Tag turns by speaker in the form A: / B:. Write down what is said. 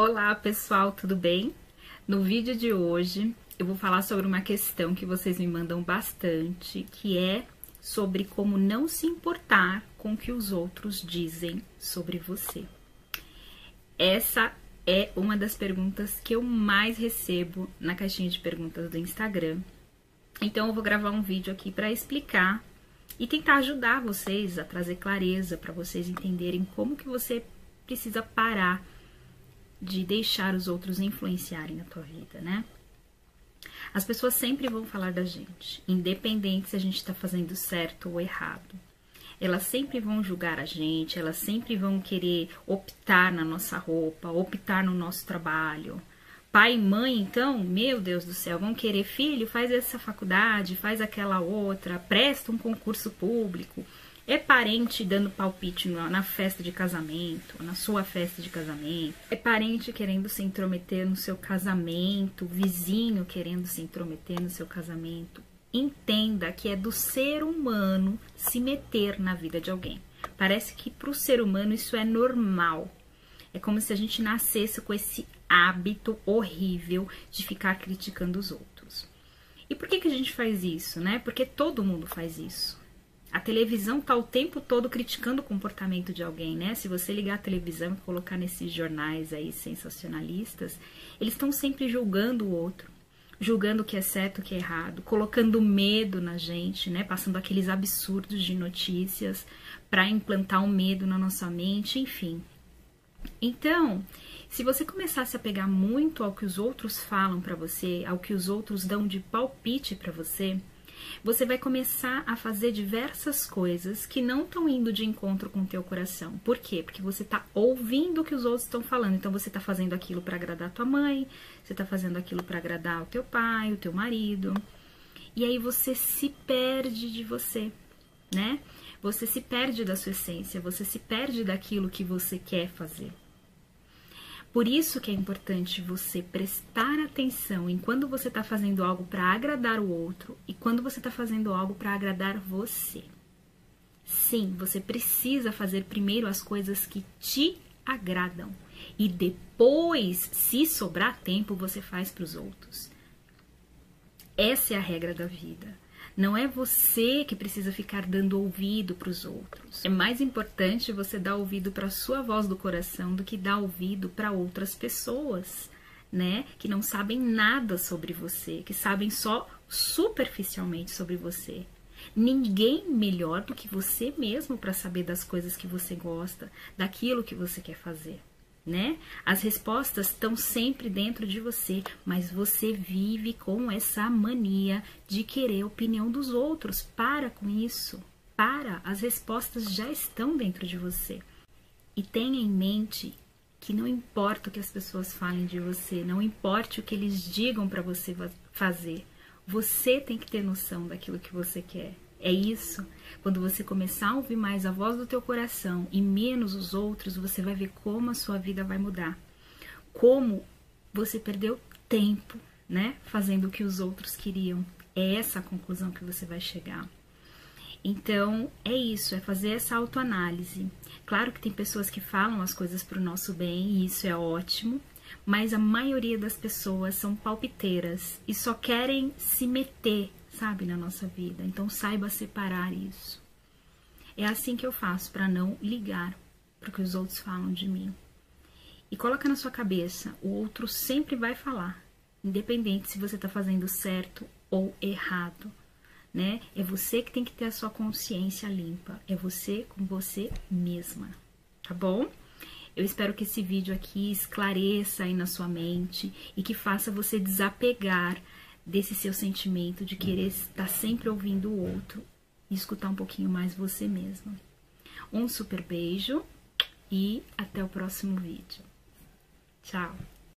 A: Olá pessoal, tudo bem? No vídeo de hoje eu vou falar sobre uma questão que vocês me mandam bastante, que é sobre como não se importar com o que os outros dizem sobre você. Essa é uma das perguntas que eu mais recebo na caixinha de perguntas do Instagram. Então eu vou gravar um vídeo aqui para explicar e tentar ajudar vocês a trazer clareza para vocês entenderem como que você precisa parar de deixar os outros influenciarem na tua vida, né? As pessoas sempre vão falar da gente, independente se a gente está fazendo certo ou errado. Elas sempre vão julgar a gente, elas sempre vão querer optar na nossa roupa, optar no nosso trabalho. Pai e mãe, então, meu Deus do céu, vão querer filho, faz essa faculdade, faz aquela outra, presta um concurso público é parente dando palpite na festa de casamento, na sua festa de casamento. É parente querendo se intrometer no seu casamento, vizinho querendo se intrometer no seu casamento. Entenda que é do ser humano se meter na vida de alguém. Parece que para o ser humano isso é normal. É como se a gente nascesse com esse hábito horrível de ficar criticando os outros. E por que, que a gente faz isso, né? Porque todo mundo faz isso. A televisão tá o tempo todo criticando o comportamento de alguém, né? Se você ligar a televisão e colocar nesses jornais aí sensacionalistas, eles estão sempre julgando o outro, julgando o que é certo, o que é errado, colocando medo na gente, né? Passando aqueles absurdos de notícias para implantar um medo na nossa mente, enfim. Então, se você começasse a pegar muito ao que os outros falam para você, ao que os outros dão de palpite para você, você vai começar a fazer diversas coisas que não estão indo de encontro com o teu coração. Por quê? Porque você está ouvindo o que os outros estão falando. Então você está fazendo aquilo para agradar tua mãe, você está fazendo aquilo para agradar o teu pai, o teu marido. E aí você se perde de você, né? Você se perde da sua essência, você se perde daquilo que você quer fazer. Por isso que é importante você prestar atenção em quando você está fazendo algo para agradar o outro e quando você está fazendo algo para agradar você. Sim, você precisa fazer primeiro as coisas que te agradam e depois, se sobrar tempo, você faz para os outros. Essa é a regra da vida. Não é você que precisa ficar dando ouvido para os outros. É mais importante você dar ouvido para a sua voz do coração do que dar ouvido para outras pessoas, né? Que não sabem nada sobre você, que sabem só superficialmente sobre você. Ninguém melhor do que você mesmo para saber das coisas que você gosta, daquilo que você quer fazer né? As respostas estão sempre dentro de você, mas você vive com essa mania de querer a opinião dos outros. Para com isso. Para, as respostas já estão dentro de você. E tenha em mente que não importa o que as pessoas falem de você, não importa o que eles digam para você fazer, você tem que ter noção daquilo que você quer. É isso. Quando você começar a ouvir mais a voz do teu coração e menos os outros, você vai ver como a sua vida vai mudar. Como você perdeu tempo, né, fazendo o que os outros queriam. É essa a conclusão que você vai chegar. Então, é isso, é fazer essa autoanálise. Claro que tem pessoas que falam as coisas para o nosso bem, e isso é ótimo, mas a maioria das pessoas são palpiteiras e só querem se meter sabe, na nossa vida. Então saiba separar isso. É assim que eu faço para não ligar para o que os outros falam de mim. E coloca na sua cabeça, o outro sempre vai falar, independente se você está fazendo certo ou errado, né? É você que tem que ter a sua consciência limpa, é você com você mesma, tá bom? Eu espero que esse vídeo aqui esclareça aí na sua mente e que faça você desapegar desse seu sentimento de querer estar sempre ouvindo o outro e escutar um pouquinho mais você mesma. Um super beijo e até o próximo vídeo. Tchau!